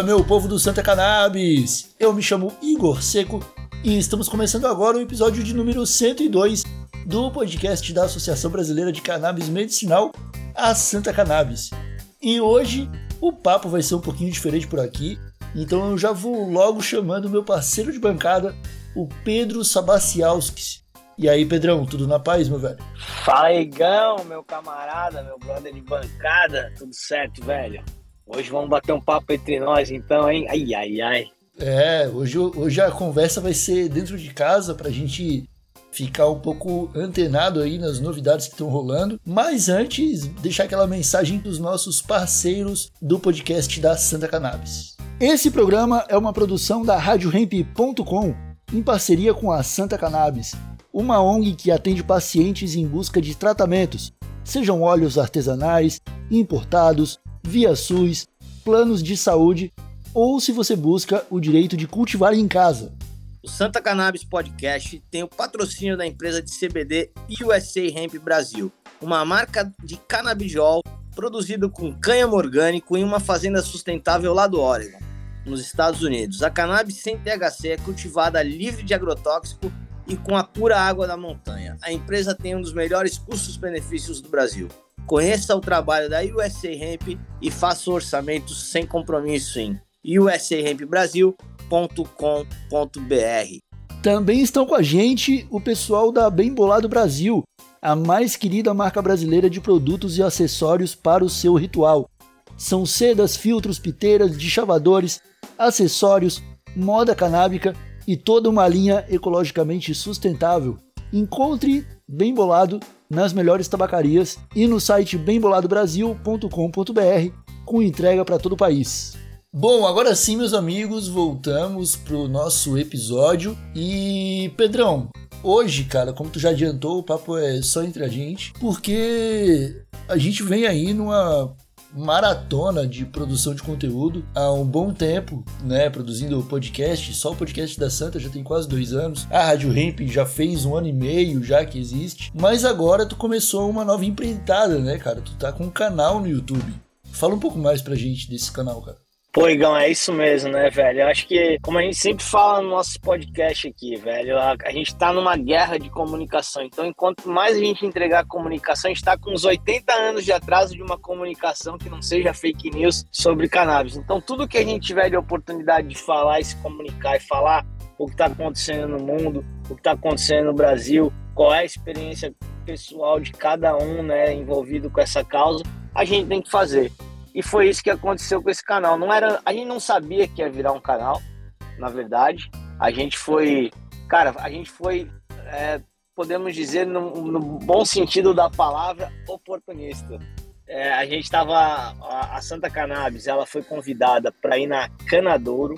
Fala, meu povo do Santa Cannabis! Eu me chamo Igor Seco e estamos começando agora o episódio de número 102 do podcast da Associação Brasileira de Cannabis Medicinal, a Santa Cannabis. E hoje o papo vai ser um pouquinho diferente por aqui, então eu já vou logo chamando meu parceiro de bancada, o Pedro Sabacialskis. E aí, Pedrão, tudo na paz, meu velho? Fala, Igão, meu camarada, meu brother de bancada, tudo certo, velho? Hoje vamos bater um papo entre nós, então, hein? Ai, ai, ai. É, hoje, hoje a conversa vai ser dentro de casa pra gente ficar um pouco antenado aí nas novidades que estão rolando. Mas antes, deixar aquela mensagem dos nossos parceiros do podcast da Santa Cannabis. Esse programa é uma produção da RadioRamp.com em parceria com a Santa Cannabis, uma ONG que atende pacientes em busca de tratamentos, sejam óleos artesanais, importados, via SUS, planos de saúde ou se você busca o direito de cultivar em casa. O Santa Cannabis Podcast tem o patrocínio da empresa de CBD USA Hemp Brasil, uma marca de canabidiol produzido com cânhamo orgânico em uma fazenda sustentável lá do Oregon, nos Estados Unidos. A cannabis sem THC é cultivada livre de agrotóxico e com a pura água da montanha. A empresa tem um dos melhores custos-benefícios do Brasil. Conheça o trabalho da USA Hemp e faça orçamentos sem compromisso em usahempbrasil.com.br. Também estão com a gente o pessoal da Bem Bolado Brasil, a mais querida marca brasileira de produtos e acessórios para o seu ritual. São sedas, filtros, piteiras, deschavadores, acessórios, moda canábica e toda uma linha ecologicamente sustentável. Encontre Bem Bolado nas melhores tabacarias e no site bemboladobrasil.com.br com entrega para todo o país. Bom, agora sim, meus amigos, voltamos pro nosso episódio. E Pedrão, hoje, cara, como tu já adiantou, o papo é só entre a gente, porque a gente vem aí numa maratona de produção de conteúdo há um bom tempo, né? Produzindo podcast, só o podcast da Santa já tem quase dois anos. A Rádio Ramp já fez um ano e meio já que existe. Mas agora tu começou uma nova empreitada, né, cara? Tu tá com um canal no YouTube. Fala um pouco mais pra gente desse canal, cara. Pô, Igão, é isso mesmo, né, velho? Eu acho que, como a gente sempre fala no nosso podcast aqui, velho, a, a, gente tá numa guerra de comunicação. Então, enquanto mais a gente entregar comunicação, a gente tá com uns 80 anos de atraso de uma comunicação que não seja fake news sobre cannabis. Então, tudo que a gente tiver de oportunidade de falar e se comunicar e falar o que está acontecendo no mundo, o que está acontecendo no Brasil, qual é a experiência pessoal de cada um, né, envolvido com essa causa, a gente tem que fazer. E foi isso que aconteceu com esse canal. Não era, a gente não sabia que ia virar um canal, na verdade. A gente foi, cara, a gente foi, é, podemos dizer, no, no, bom sentido da palavra, oportunista. É, a gente estava, a, a Santa Cannabis, ela foi convidada para ir na Canadouro,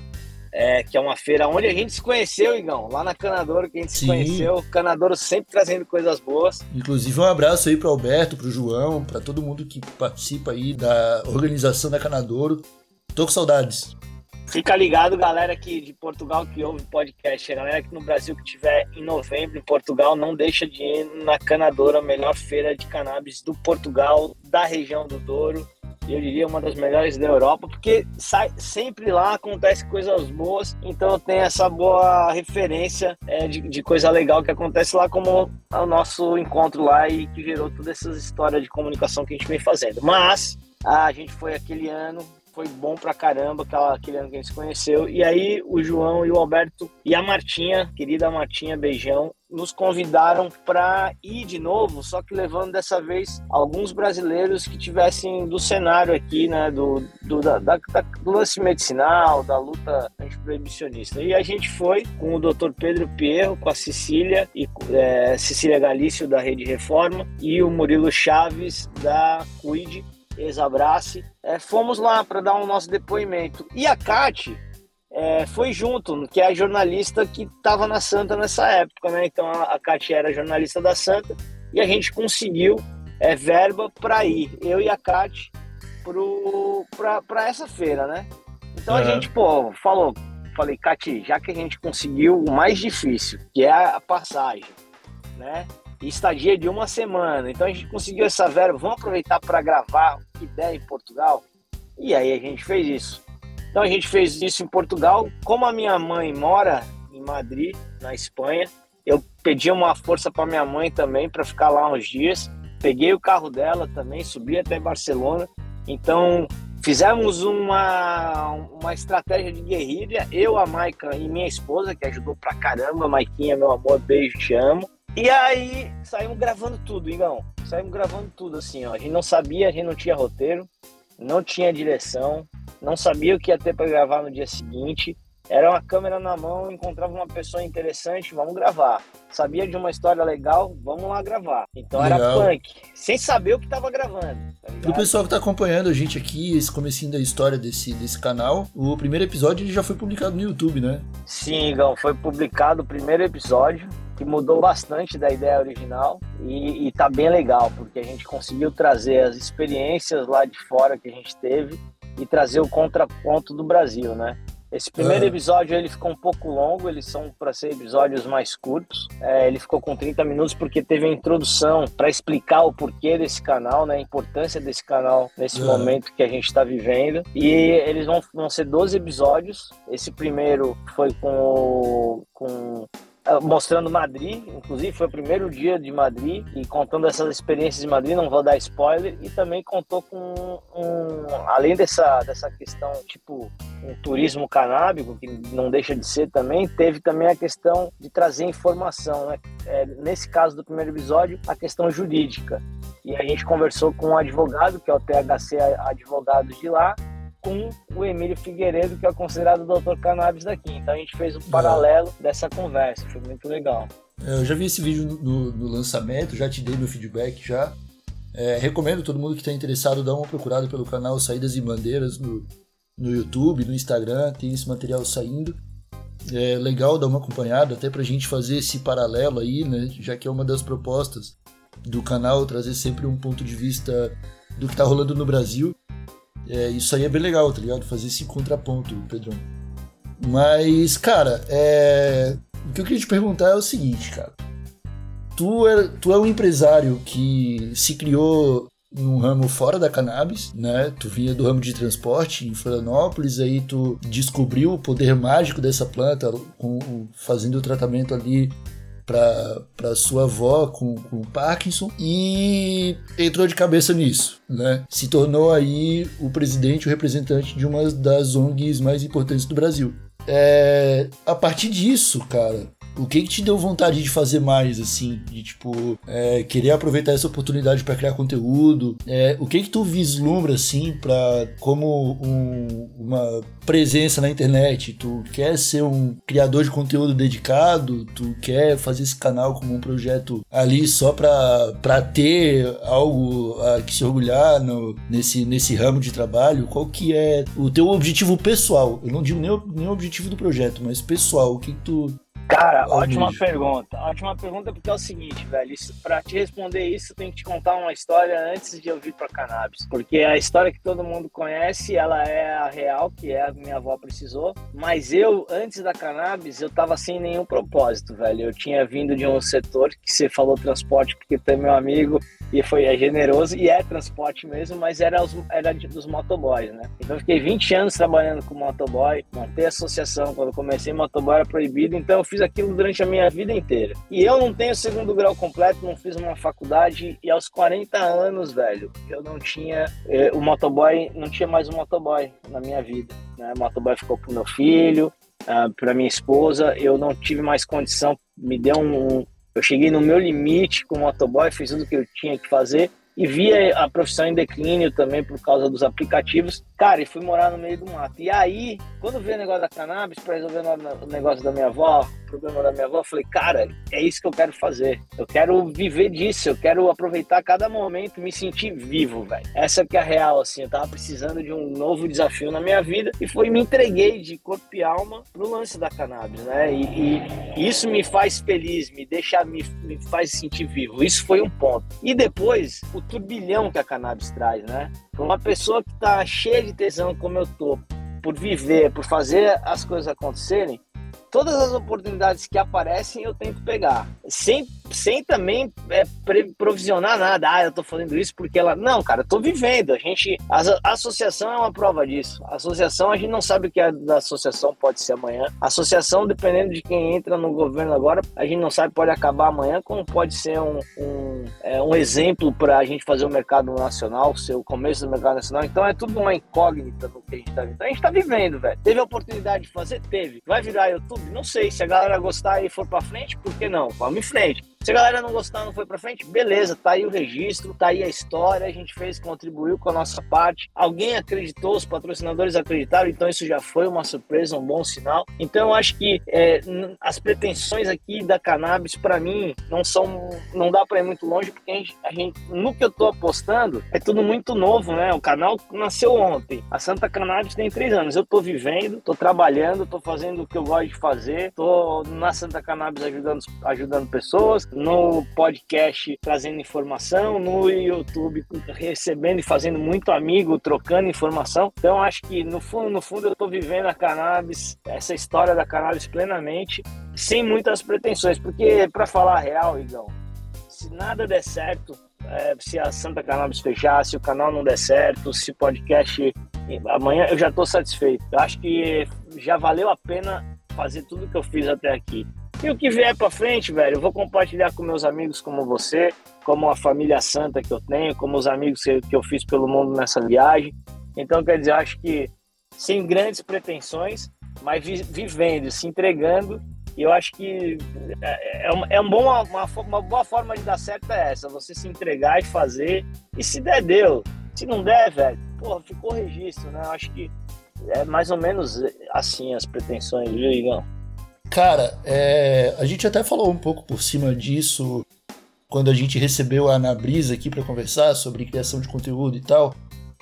é, que é uma feira onde a gente se conheceu, Igão, lá na Canadouro que a gente Sim. se conheceu. Canadouro sempre trazendo coisas boas. Inclusive um abraço aí para Alberto, para o João, para todo mundo que participa aí da organização da Canadouro. Tô com saudades. Fica ligado, galera aqui de Portugal que ouve podcast. A galera aqui no Brasil que tiver em novembro em Portugal, não deixa de ir na Canadouro, a melhor feira de cannabis do Portugal, da região do Douro eu diria uma das melhores da Europa, porque sai, sempre lá acontece coisas boas, então tenho essa boa referência é, de, de, coisa legal que acontece lá, como o nosso encontro lá e que gerou todas essas histórias de comunicação que a gente vem fazendo. Mas a gente foi aquele ano foi bom pra caramba aquela, aquele ano que a gente se conheceu. E aí o João e o Alberto e a Martinha, querida Martinha, beijão, nos convidaram para ir de novo, só que levando dessa vez alguns brasileiros que tivessem do cenário aqui, né, do, do, da, da, do lance medicinal, da luta antiproibicionista. E a gente foi com o Dr. Pedro Pierro, com a Cecília, e é, Cecília Galício, da Rede Reforma, e o Murilo Chaves, da CUID, ex-abrace, é, fomos lá para dar o um nosso depoimento. E a Kate é, foi junto, que é a jornalista que estava na Santa nessa época, né? Então a, a Kate era jornalista da Santa e a gente conseguiu é, verba para ir, eu e a Kate, para essa feira, né? Então uhum. a gente, pô, falou, falei, Kate, já que a gente conseguiu o mais difícil, que é a passagem, né? Estadia de uma semana. Então a gente conseguiu essa verba, vamos aproveitar para gravar o que em Portugal. E aí a gente fez isso. Então a gente fez isso em Portugal. Como a minha mãe mora em Madrid, na Espanha, eu pedi uma força para minha mãe também para ficar lá uns dias. Peguei o carro dela também, subi até Barcelona. Então fizemos uma, uma estratégia de guerrilha. Eu, a Maica e minha esposa, que ajudou pra caramba. Maiquinha, meu amor, beijo, te amo. E aí saímos gravando tudo, Igão. Saímos gravando tudo assim, ó. A gente não sabia, a gente não tinha roteiro, não tinha direção, não sabia o que ia ter para gravar no dia seguinte. Era uma câmera na mão, encontrava uma pessoa interessante, vamos gravar. Sabia de uma história legal, vamos lá gravar. Então legal. era punk, sem saber o que tava gravando. Tá Pro pessoal que tá acompanhando a gente aqui, esse comecinho da história desse, desse canal, o primeiro episódio já foi publicado no YouTube, né? Sim, Igão, foi publicado o primeiro episódio que mudou bastante da ideia original e, e tá bem legal, porque a gente conseguiu trazer as experiências lá de fora que a gente teve e trazer o contraponto do Brasil, né? Esse primeiro episódio ele ficou um pouco longo, eles são para ser episódios mais curtos. É, ele ficou com 30 minutos porque teve a introdução para explicar o porquê desse canal, né, a importância desse canal nesse momento que a gente está vivendo. E eles vão, vão ser 12 episódios. Esse primeiro foi com, com mostrando Madrid, inclusive foi o primeiro dia de Madrid e contando essas experiências de Madrid, não vou dar spoiler, e também contou com um, além dessa, dessa questão tipo um turismo canábico, que não deixa de ser também, teve também a questão de trazer informação, né? É, nesse caso do primeiro episódio, a questão jurídica. E a gente conversou com um advogado, que é o THC advogado de lá, com o Emílio Figueiredo, que é considerado o doutor cannabis daqui. Então a gente fez um paralelo dessa conversa, foi muito legal. É, eu já vi esse vídeo no, no lançamento, já te dei meu feedback já. É, recomendo todo mundo que está interessado dar uma procurada pelo canal Saídas e Bandeiras no, no YouTube, no Instagram, tem esse material saindo. É legal dar uma acompanhada, até pra gente fazer esse paralelo aí, né? Já que é uma das propostas do canal trazer sempre um ponto de vista do que tá rolando no Brasil. É, isso aí é bem legal, tá ligado? Fazer esse contraponto, Pedrão. Mas, cara, é... o que eu queria te perguntar é o seguinte, cara. Tu é, tu é um empresário que se criou num ramo fora da cannabis, né? Tu vinha do ramo de transporte em Florianópolis, aí tu descobriu o poder mágico dessa planta com, fazendo o tratamento ali para sua avó com, com Parkinson e entrou de cabeça nisso, né? Se tornou aí o presidente, o representante de uma das ONGs mais importantes do Brasil. É, a partir disso, cara, o que, que te deu vontade de fazer mais, assim? De, tipo, é, querer aproveitar essa oportunidade para criar conteúdo? É, o que que tu vislumbra, assim, para como um, uma presença na internet? Tu quer ser um criador de conteúdo dedicado? Tu quer fazer esse canal como um projeto ali só pra, pra ter algo a que se orgulhar no, nesse, nesse ramo de trabalho? Qual que é o teu objetivo pessoal? Eu não digo nem nem o objetivo do projeto, mas pessoal. O que, que tu Cara, ótima bicho. pergunta. Ótima pergunta porque é o seguinte, velho. Isso, pra te responder isso, eu tenho que te contar uma história antes de eu vir pra cannabis. Porque a história que todo mundo conhece, ela é a real, que é a minha avó precisou. Mas eu, antes da cannabis, eu tava sem nenhum propósito, velho. Eu tinha vindo de um setor que você falou transporte, porque tu é meu amigo e foi é generoso e é transporte mesmo, mas era, os, era dos motoboys, né? Então eu fiquei 20 anos trabalhando com motoboy, montei associação. Quando comecei, motoboy era proibido, então eu fiz aquilo durante a minha vida inteira. E eu não tenho segundo grau completo, não fiz uma faculdade e aos 40 anos, velho, eu não tinha eh, o motoboy, não tinha mais um motoboy na minha vida. Né? O motoboy ficou pro meu filho, uh, para minha esposa, eu não tive mais condição, me deu um, eu cheguei no meu limite com o motoboy, fiz tudo o que eu tinha que fazer e via a profissão em declínio também por causa dos aplicativos. Cara, e fui morar no meio do mato. E aí, quando veio o negócio da cannabis para resolver o negócio da minha avó, o problema da minha avó, eu falei, cara, é isso que eu quero fazer. Eu quero viver disso, eu quero aproveitar cada momento, me sentir vivo, velho. Essa que é a real, assim. Eu tava precisando de um novo desafio na minha vida e foi me entreguei de corpo e alma pro lance da cannabis, né? E, e isso me faz feliz, me deixa, me, me faz sentir vivo. Isso foi um ponto. E depois, o turbilhão que a cannabis traz, né? Uma pessoa que está cheia de tesão como eu tô, por viver, por fazer as coisas acontecerem, todas as oportunidades que aparecem eu tento pegar, sem sem também é, provisionar nada. Ah, eu tô fazendo isso porque ela. Não, cara, eu tô vivendo. A gente. A, a, associação é uma prova disso. A associação, a gente não sabe o que é da associação pode ser amanhã. A associação, dependendo de quem entra no governo agora, a gente não sabe, pode acabar amanhã, como pode ser um, um, é, um exemplo para a gente fazer o mercado nacional, ser o começo do mercado nacional. Então é tudo uma incógnita no que a gente tá vivendo. A gente tá vivendo, velho. Teve a oportunidade de fazer? Teve. Vai virar YouTube? Não sei. Se a galera gostar e for para frente, por que não? Vamos em frente. Se a galera não gostar, não foi para frente, beleza, tá aí o registro, tá aí a história, a gente fez, contribuiu com a nossa parte. Alguém acreditou, os patrocinadores acreditaram, então isso já foi uma surpresa, um bom sinal. Então eu acho que é, as pretensões aqui da cannabis, para mim, não são, não dá para ir muito longe, porque a gente, a gente, no que eu tô apostando, é tudo muito novo, né? O canal nasceu ontem, a Santa Cannabis tem três anos. Eu tô vivendo, tô trabalhando, tô fazendo o que eu gosto de fazer, tô na Santa Cannabis ajudando, ajudando pessoas no podcast trazendo informação, no YouTube recebendo e fazendo muito amigo, trocando informação. Então acho que no fundo, no fundo eu estou vivendo a cannabis, essa história da cannabis plenamente, sem muitas pretensões, porque para falar a real, Igão, se nada der certo, é, se a Santa Cannabis fechar, se o canal não der certo, se podcast amanhã eu já estou satisfeito. Eu acho que já valeu a pena fazer tudo que eu fiz até aqui. E o que vier para frente, velho, eu vou compartilhar com meus amigos como você, como a família santa que eu tenho, como os amigos que eu fiz pelo mundo nessa viagem. Então, quer dizer, acho que sem grandes pretensões, mas vivendo, se entregando. E eu acho que é, é, é um bom, uma, uma boa forma de dar certo é essa, você se entregar e fazer. E se der, deu. Se não der, velho, porra, ficou registro, né? Eu acho que é mais ou menos assim as pretensões, viu, Igão? Cara, é, a gente até falou um pouco por cima disso quando a gente recebeu a Ana Brisa aqui para conversar sobre criação de conteúdo e tal,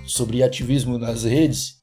sobre ativismo nas redes.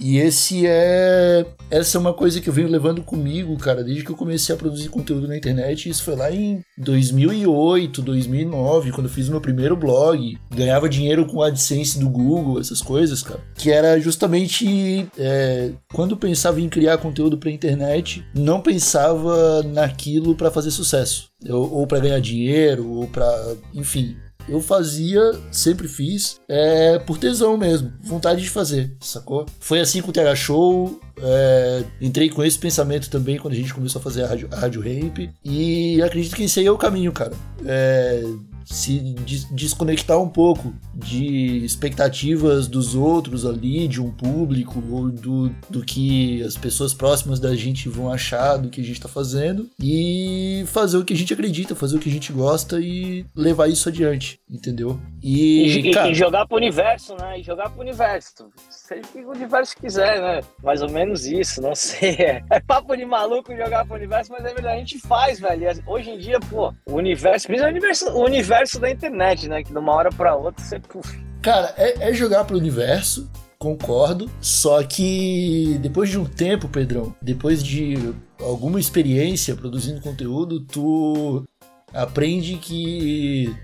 E esse é. Essa é uma coisa que eu venho levando comigo, cara, desde que eu comecei a produzir conteúdo na internet. Isso foi lá em 2008, 2009, quando eu fiz o meu primeiro blog. Ganhava dinheiro com a AdSense do Google, essas coisas, cara. Que era justamente. É, quando pensava em criar conteúdo pra internet, não pensava naquilo para fazer sucesso. ou para ganhar dinheiro, ou para. Enfim, eu fazia, sempre fiz, é, por tesão mesmo, vontade de fazer, sacou? Foi assim com o TH Show, é, entrei com esse pensamento também quando a gente começou a fazer a Rádio, a rádio Ramp, e acredito que esse aí é o caminho, cara. É, se des desconectar um pouco de expectativas dos outros ali, de um público, ou do, do que as pessoas próximas da gente vão achar do que a gente tá fazendo, e fazer o que a gente acredita, fazer o que a gente gosta e levar isso adiante, entendeu? E, e, cara, e jogar pro universo, né? E jogar pro universo. Seja o que o universo quiser, né? Mais ou menos isso, não sei. É, papo de maluco jogar pro universo, mas é verdade, a gente faz, velho. Hoje em dia, pô, o universo, o universo, o universo universo da internet, né? Que de uma hora para outra você. Puf. Cara, é, é jogar pro universo, concordo. Só que depois de um tempo, Pedrão, depois de alguma experiência produzindo conteúdo, tu aprende que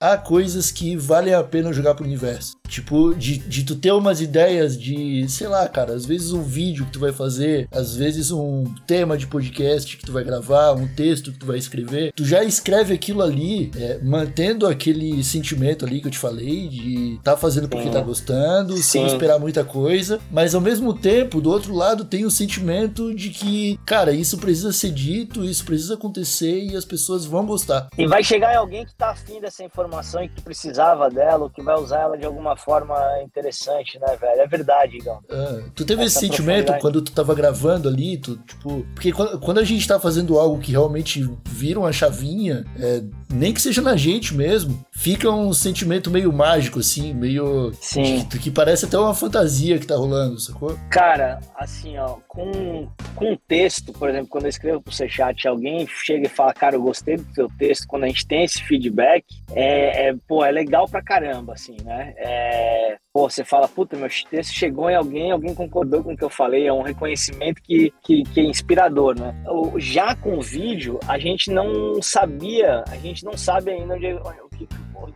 há coisas que valem a pena jogar pro universo. Tipo, de, de tu ter umas ideias de, sei lá, cara, às vezes um vídeo que tu vai fazer, às vezes um tema de podcast que tu vai gravar, um texto que tu vai escrever, tu já escreve aquilo ali, é, mantendo aquele sentimento ali que eu te falei, de tá fazendo porque Sim. tá gostando, Sim. sem esperar muita coisa, mas ao mesmo tempo, do outro lado, tem o sentimento de que, cara, isso precisa ser dito, isso precisa acontecer e as pessoas vão gostar. E vai chegar alguém que tá afim dessa informação e que precisava dela, ou que vai usar ela de alguma forma interessante, né, velho? É verdade, Igão. É, tu teve Essa esse sentimento quando tu tava gravando ali, tu, tipo. Porque quando, quando, a gente tá fazendo algo que realmente vira uma chavinha, é, nem que seja na gente mesmo, fica um sentimento meio mágico, assim, meio. Sim. Que, que parece até uma fantasia que tá rolando, sacou? Cara, assim, ó, com, com texto, por exemplo, quando eu escrevo pro C-Chat, alguém chega e fala, cara, eu gostei do teu texto, quando a gente tem esse feedback, é, é pô, é legal pra caramba, assim, né? É, pô, você fala, puta, meu texto chegou em alguém, alguém concordou com o que eu falei, é um reconhecimento que, que, que é inspirador, né? Já com o vídeo, a gente não sabia, a gente não sabe ainda onde, onde,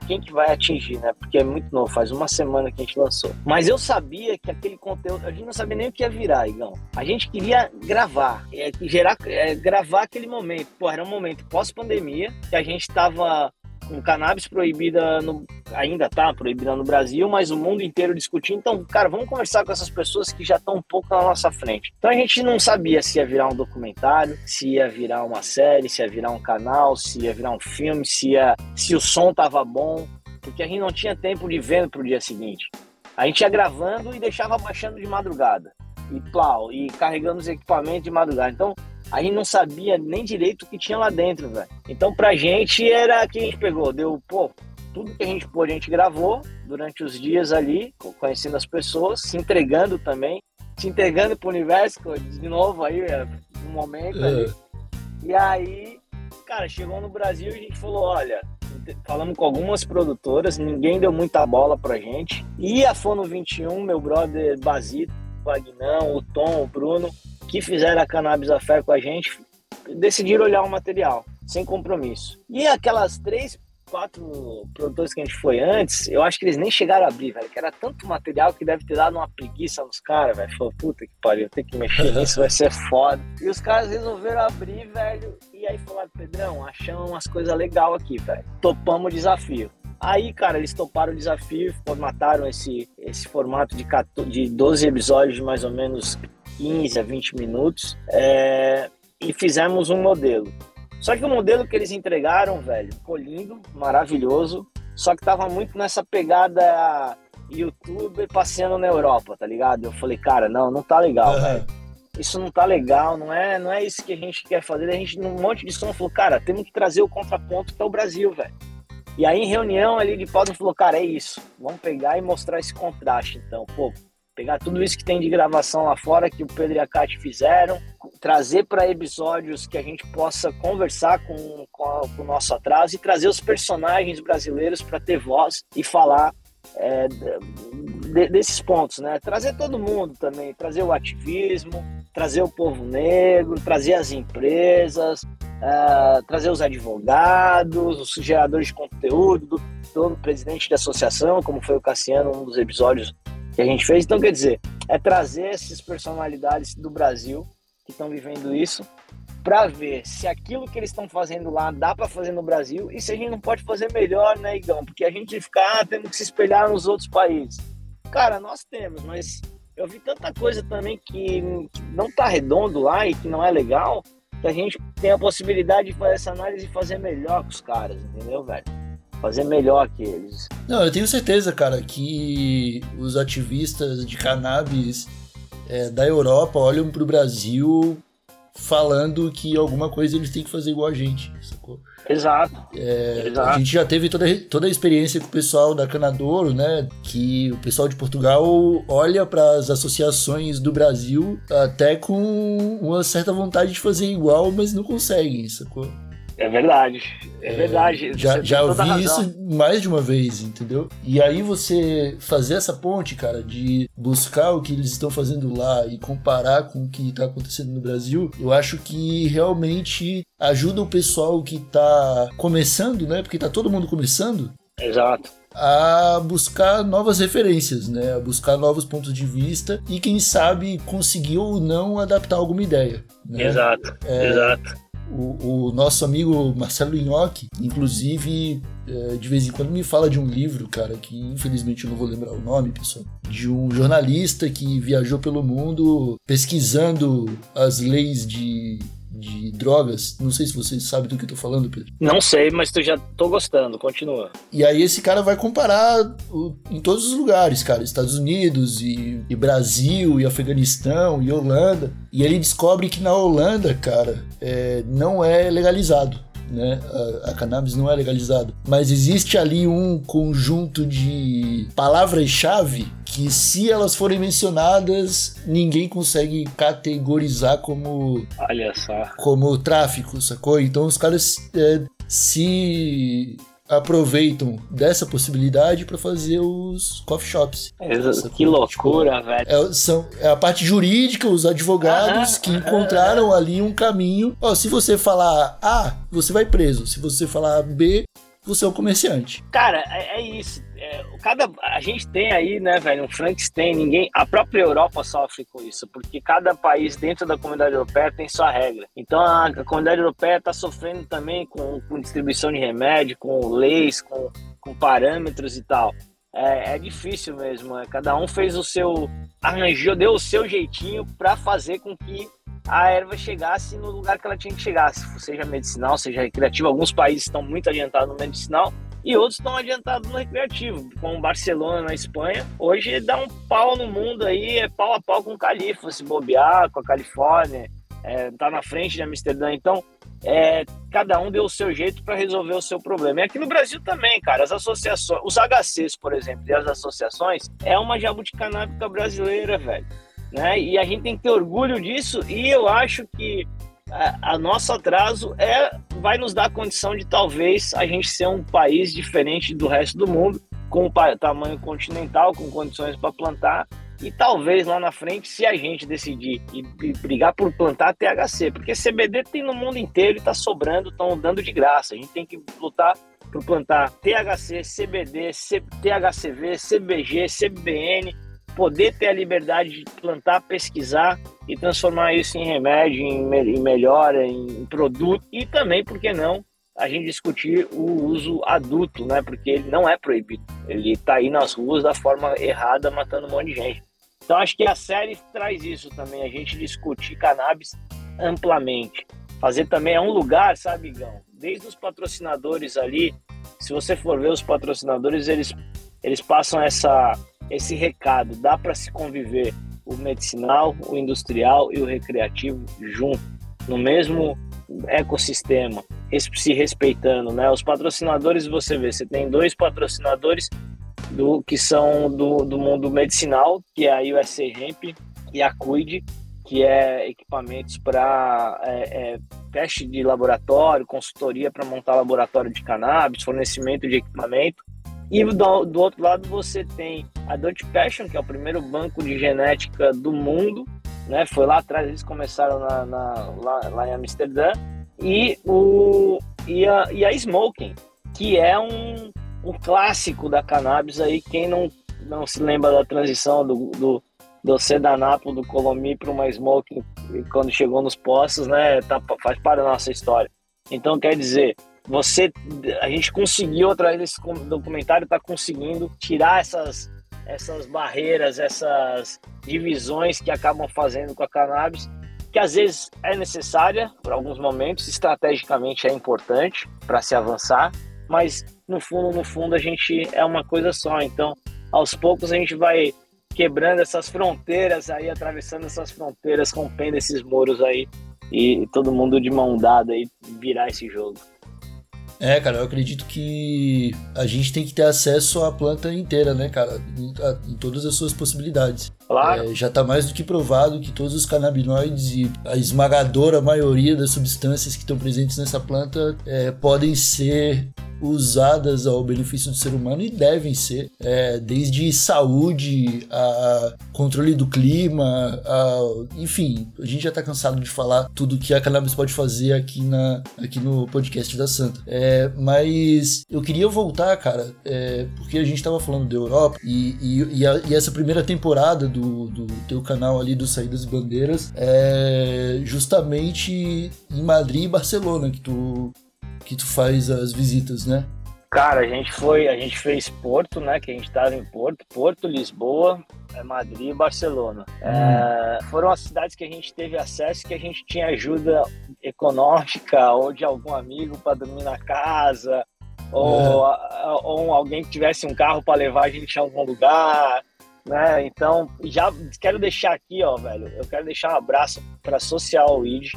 quem que vai atingir, né? Porque é muito novo, faz uma semana que a gente lançou. Mas eu sabia que aquele conteúdo, a gente não sabia nem o que ia virar, Igão. A gente queria gravar, é, gerar, é, gravar aquele momento. Pô, era um momento pós-pandemia, que a gente tava com cannabis proibida no, ainda tá proibida no Brasil, mas o mundo inteiro discutindo. Então, cara, vamos conversar com essas pessoas que já estão um pouco na nossa frente. Então a gente não sabia se ia virar um documentário, se ia virar uma série, se ia virar um canal, se ia virar um filme, se ia, se o som tava bom, porque a gente não tinha tempo de ver pro dia seguinte. A gente ia gravando e deixava baixando de madrugada. E plau, e carregando os equipamentos de madrugada. Então, a gente não sabia nem direito o que tinha lá dentro, velho. Então, pra gente era que a gente pegou, deu, pô, tudo que a gente pôde, a gente gravou durante os dias ali, conhecendo as pessoas, se entregando também, se entregando pro universo, de novo aí, é, um momento é. ali. E aí, cara, chegou no Brasil e a gente falou, olha, falamos com algumas produtoras, ninguém deu muita bola pra gente. E a Fono 21, meu brother Basito, o Agnão, o Tom, o Bruno, que fizeram a Cannabis Affair com a gente, decidiram olhar o material, sem compromisso. E aquelas três, quatro produtores que a gente foi antes, eu acho que eles nem chegaram a abrir, velho, que era tanto material que deve ter dado uma preguiça nos caras, velho. Falou, puta que pariu, tem que mexer nisso, vai ser foda. E os caras resolveram abrir, velho, e aí falaram, Pedrão, achamos umas coisas legais aqui, velho. Topamos o desafio. Aí, cara, eles toparam o desafio, formataram esse, esse formato de, 14, de 12 episódios de mais ou menos 15 a 20 minutos é, e fizemos um modelo. Só que o modelo que eles entregaram, velho, ficou lindo, maravilhoso, só que tava muito nessa pegada youtuber passeando na Europa, tá ligado? Eu falei, cara, não, não tá legal, uhum. velho. Isso não tá legal, não é, não é isso que a gente quer fazer. A gente, num monte de som, falou, cara, temos que trazer o contraponto que é o Brasil, velho. E aí, em reunião ali de pauta, falou, cara, é isso. Vamos pegar e mostrar esse contraste, então. Pô, pegar tudo isso que tem de gravação lá fora que o Pedro e a Kate fizeram, trazer para episódios que a gente possa conversar com, com, a, com, o nosso atraso e trazer os personagens brasileiros para ter voz e falar é, de, desses pontos, né? Trazer todo mundo também, trazer o ativismo, trazer o povo negro, trazer as empresas, é, trazer os advogados, os geradores de conteúdo, do, do presidente da associação, como foi o Cassiano, um dos episódios que a gente fez. Então, quer dizer, é trazer essas personalidades do Brasil que estão vivendo isso para ver se aquilo que eles estão fazendo lá dá para fazer no Brasil e se a gente não pode fazer melhor, né, Igão? Porque a gente fica, ah, temos que se espelhar nos outros países. Cara, nós temos, mas eu vi tanta coisa também que não tá redondo lá e que não é legal, que a gente tem a possibilidade de fazer essa análise e fazer melhor com os caras, entendeu, velho? Fazer melhor que eles. Não, eu tenho certeza, cara, que os ativistas de cannabis é, da Europa olham pro Brasil falando que alguma coisa eles têm que fazer igual a gente, sacou? Exato. É, Exato. A gente já teve toda, toda a experiência com o pessoal da Canadouro, né? Que o pessoal de Portugal olha para as associações do Brasil até com uma certa vontade de fazer igual, mas não conseguem, sacou? É verdade, é, é verdade. Já, já ouvi isso mais de uma vez, entendeu? E aí você fazer essa ponte, cara, de buscar o que eles estão fazendo lá e comparar com o que está acontecendo no Brasil, eu acho que realmente ajuda o pessoal que está começando, né? Porque tá todo mundo começando. Exato a buscar novas referências, né? A buscar novos pontos de vista e quem sabe conseguir ou não adaptar alguma ideia. Né? Exato, é, exato. O, o nosso amigo Marcelo Inhoque, inclusive, é, de vez em quando me fala de um livro, cara, que infelizmente eu não vou lembrar o nome, pessoal, de um jornalista que viajou pelo mundo pesquisando as leis de de drogas. Não sei se você sabe do que eu tô falando, Pedro. Não sei, mas tu já tô gostando. Continua. E aí esse cara vai comparar o, em todos os lugares, cara. Estados Unidos e, e, Brasil e Afeganistão e Holanda. E ele descobre que na Holanda, cara, é, não é legalizado né? A, a cannabis não é legalizado. Mas existe ali um conjunto de palavras-chave que, se elas forem mencionadas, ninguém consegue categorizar como. Olha só. Como tráfico, sacou? Então os caras é, se aproveitam dessa possibilidade para fazer os coffee shops. Essa que loucura, tipo, velho. É, são, é a parte jurídica, os advogados que encontraram ali um caminho. Ó, se você falar A, você vai preso. Se você falar B, você é um comerciante. Cara, é, é isso. Cada, a gente tem aí, né, velho, um Frankenstein, ninguém. A própria Europa sofre com isso, porque cada país dentro da comunidade europeia tem sua regra. Então a, a comunidade europeia está sofrendo também com, com, distribuição de remédio, com leis, com, com parâmetros e tal. É, é, difícil mesmo. É, cada um fez o seu. arranjou, deu o seu jeitinho para fazer com que a erva chegasse no lugar que ela tinha que chegar, seja medicinal, seja recreativo. Alguns países estão muito adiantados no medicinal e outros estão adiantados no recreativo, como Barcelona na Espanha. Hoje dá um pau no mundo aí, é pau a pau com o Califa, se bobear, com a Califórnia, é, tá na frente de Amsterdã. Então, é, cada um deu o seu jeito para resolver o seu problema. E aqui no Brasil também, cara, as associações, os HCs, por exemplo, e as associações, é uma jabuticanábica brasileira, velho né? E a gente tem que ter orgulho disso e eu acho que a, a nosso atraso é vai nos dar condição de talvez a gente ser um país diferente do resto do mundo, com tamanho continental, com condições para plantar e talvez lá na frente, se a gente decidir e, brigar por plantar THC, porque CBD tem no mundo inteiro e está sobrando, estão dando de graça. A gente tem que lutar por plantar THC, CBD, C, THCV, CBG, CBN, poder ter a liberdade de plantar, pesquisar e transformar isso em remédio, em, melhora, em produto e também, por que não, a gente discutir o uso adulto, né? Porque ele não é proibido. Ele está aí nas ruas da forma errada, matando um monte de gente. Então acho que a série traz isso também, a gente discutir cannabis amplamente. Fazer também é um lugar, sabe, Gão? Desde os patrocinadores ali, se você for ver os patrocinadores, eles, eles passam essa esse recado. Dá para se conviver o medicinal, o industrial e o recreativo junto, no mesmo ecossistema, se respeitando, né? Os patrocinadores, você vê, você tem dois patrocinadores do que são do, do mundo medicinal, que é a USA Hemp e a Cuide, que é equipamentos para é, é, teste de laboratório, consultoria para montar laboratório de cannabis, fornecimento de equipamento. E do, do outro lado você tem a Dutch Passion, que é o primeiro banco de genética do mundo, né? Foi lá atrás, eles começaram na, na lá, lá, em Amsterdã. E, o, e, a, e a Smoking, que é um, um clássico da cannabis aí. Quem não, não se lembra da transição do, do, do Sedanapo, do Colomi para uma Smoking, quando chegou nos postos, né? Tá, faz parte da nossa história. Então, quer dizer, você a gente conseguiu através desse documentário tá conseguindo tirar essas essas barreiras, essas divisões que acabam fazendo com a cannabis, que às vezes é necessária por alguns momentos, estrategicamente é importante para se avançar, mas no fundo, no fundo a gente é uma coisa só. Então, aos poucos a gente vai quebrando essas fronteiras aí, atravessando essas fronteiras, rompendo esses muros aí e todo mundo de mão dada aí virar esse jogo. É, cara, eu acredito que a gente tem que ter acesso à planta inteira, né, cara? Em, em todas as suas possibilidades. Claro. É, já está mais do que provado que todos os canabinoides e a esmagadora maioria das substâncias que estão presentes nessa planta é, podem ser usadas ao benefício do ser humano e devem ser, é, desde saúde a controle do clima, a, enfim, a gente já está cansado de falar tudo que a cannabis pode fazer aqui, na, aqui no podcast da Santa. É, mas eu queria voltar, cara, é, porque a gente estava falando da Europa e, e, e, a, e, essa primeira temporada do, do teu canal ali do Saídas e Bandeiras é justamente em Madrid e Barcelona que tu que tu faz as visitas, né? Cara, a gente foi, a gente fez Porto, né? Que a gente estava em Porto, Porto, Lisboa, é, Madrid e Barcelona. Hum. É, foram as cidades que a gente teve acesso, que a gente tinha ajuda econômica ou de algum amigo para dormir na casa, ou, é. ou alguém que tivesse um carro para levar a gente a algum lugar. Né? Então, já quero deixar aqui, ó, velho. Eu quero deixar um abraço para Social Weed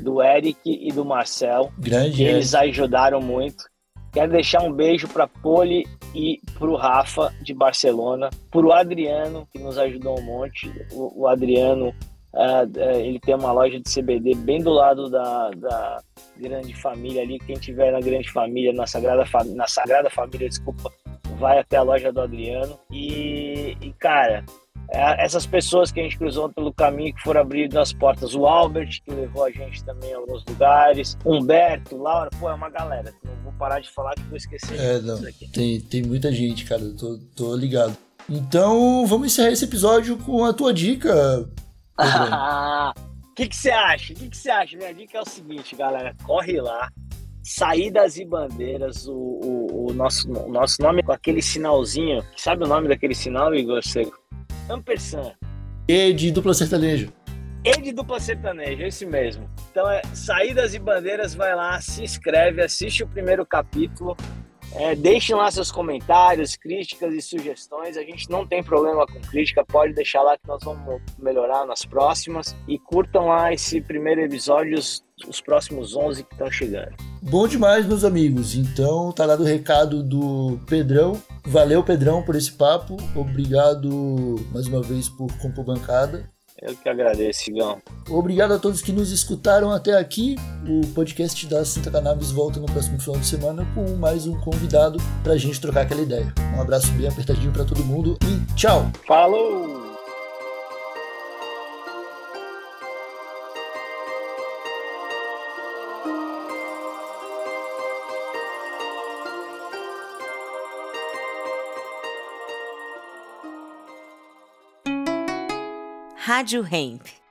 do Eric e do Marcel. Grande. Que eles ajudaram muito. Quero deixar um beijo para Poli e para o Rafa de Barcelona, para o Adriano que nos ajudou um monte. O, o Adriano uh, uh, ele tem uma loja de CBD bem do lado da, da, grande família ali. Quem tiver na grande família, na Sagrada, na Sagrada Família, desculpa, vai até a loja do Adriano. E, e cara, é, essas pessoas que a gente cruzou pelo caminho, que foram abrindo as portas, o Albert, que levou a gente também a alguns lugares, Humberto, Laura, pô, é uma galera. Não vou parar de falar que vou esquecer. É, não. Tem, tem muita gente, cara, tô, tô ligado. Então, vamos encerrar esse episódio com a tua dica. O que você acha? O que você acha? Minha dica é o seguinte, galera. Corre lá, Saídas e Bandeiras, o, o, o, nosso, o nosso nome com aquele sinalzinho. Sabe o nome daquele sinal, Igor Seco? Ampersand. E de dupla sertaneja. E de dupla sertaneja, esse mesmo. Então é Saídas e Bandeiras, vai lá, se inscreve, assiste o primeiro capítulo. É, deixem lá seus comentários, críticas e sugestões. A gente não tem problema com crítica, pode deixar lá que nós vamos melhorar nas próximas. E curtam lá esse primeiro episódio, os, os próximos 11 que estão chegando. Bom demais, meus amigos. Então, tá dado o recado do Pedrão. Valeu, Pedrão, por esse papo. Obrigado mais uma vez por compor bancada. Eu que agradeço, Igão. Obrigado a todos que nos escutaram até aqui. O podcast da Santa Cannabis volta no próximo final de semana com mais um convidado pra gente trocar aquela ideia. Um abraço bem apertadinho para todo mundo e tchau! Falou! Rádio Hemp.